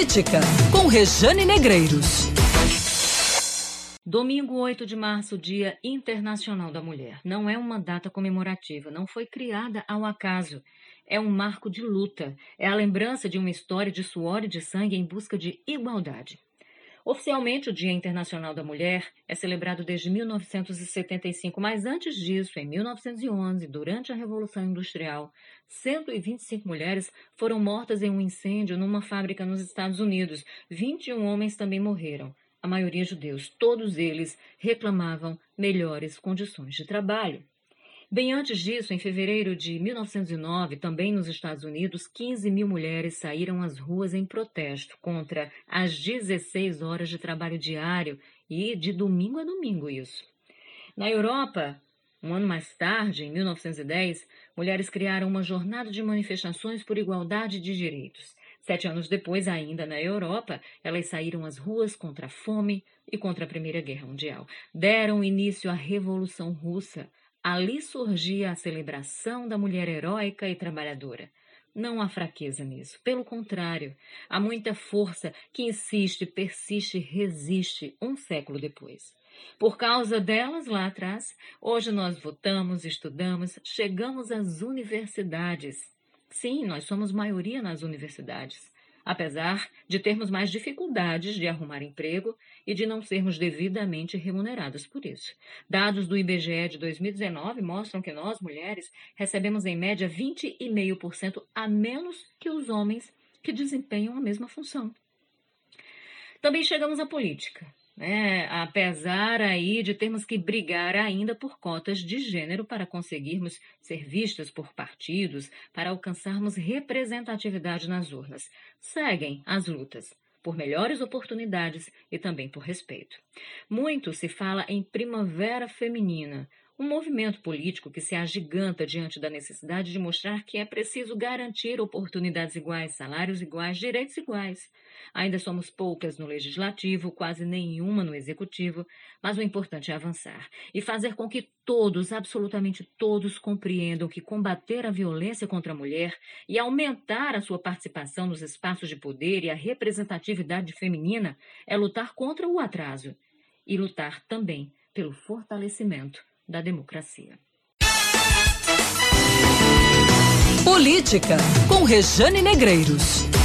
Política, com Rejane Negreiros. Domingo 8 de março, Dia Internacional da Mulher. Não é uma data comemorativa, não foi criada ao acaso. É um marco de luta, é a lembrança de uma história de suor e de sangue em busca de igualdade. Oficialmente, o Dia Internacional da Mulher é celebrado desde 1975, mas antes disso, em 1911, durante a Revolução Industrial, 125 mulheres foram mortas em um incêndio numa fábrica nos Estados Unidos. 21 homens também morreram, a maioria judeus. Todos eles reclamavam melhores condições de trabalho. Bem antes disso, em fevereiro de 1909, também nos Estados Unidos, 15 mil mulheres saíram às ruas em protesto contra as 16 horas de trabalho diário e de domingo a domingo isso. Na Europa, um ano mais tarde, em 1910, mulheres criaram uma jornada de manifestações por igualdade de direitos. Sete anos depois, ainda na Europa, elas saíram às ruas contra a fome e contra a Primeira Guerra Mundial. Deram início à Revolução Russa, Ali surgia a celebração da mulher heróica e trabalhadora. Não há fraqueza nisso. Pelo contrário, há muita força que insiste, persiste resiste um século depois. Por causa delas, lá atrás, hoje nós votamos, estudamos, chegamos às universidades. Sim, nós somos maioria nas universidades apesar de termos mais dificuldades de arrumar emprego e de não sermos devidamente remuneradas por isso. Dados do IBGE de 2019 mostram que nós, mulheres, recebemos em média 20,5% a menos que os homens que desempenham a mesma função. Também chegamos à política né? apesar aí de termos que brigar ainda por cotas de gênero para conseguirmos ser vistas por partidos, para alcançarmos representatividade nas urnas. Seguem as lutas por melhores oportunidades e também por respeito. Muito se fala em primavera feminina, um movimento político que se agiganta diante da necessidade de mostrar que é preciso garantir oportunidades iguais, salários iguais, direitos iguais. Ainda somos poucas no legislativo, quase nenhuma no executivo, mas o importante é avançar e fazer com que todos, absolutamente todos, compreendam que combater a violência contra a mulher e aumentar a sua participação nos espaços de poder e a representatividade feminina é lutar contra o atraso e lutar também pelo fortalecimento da democracia. Política, com Rejane Negreiros.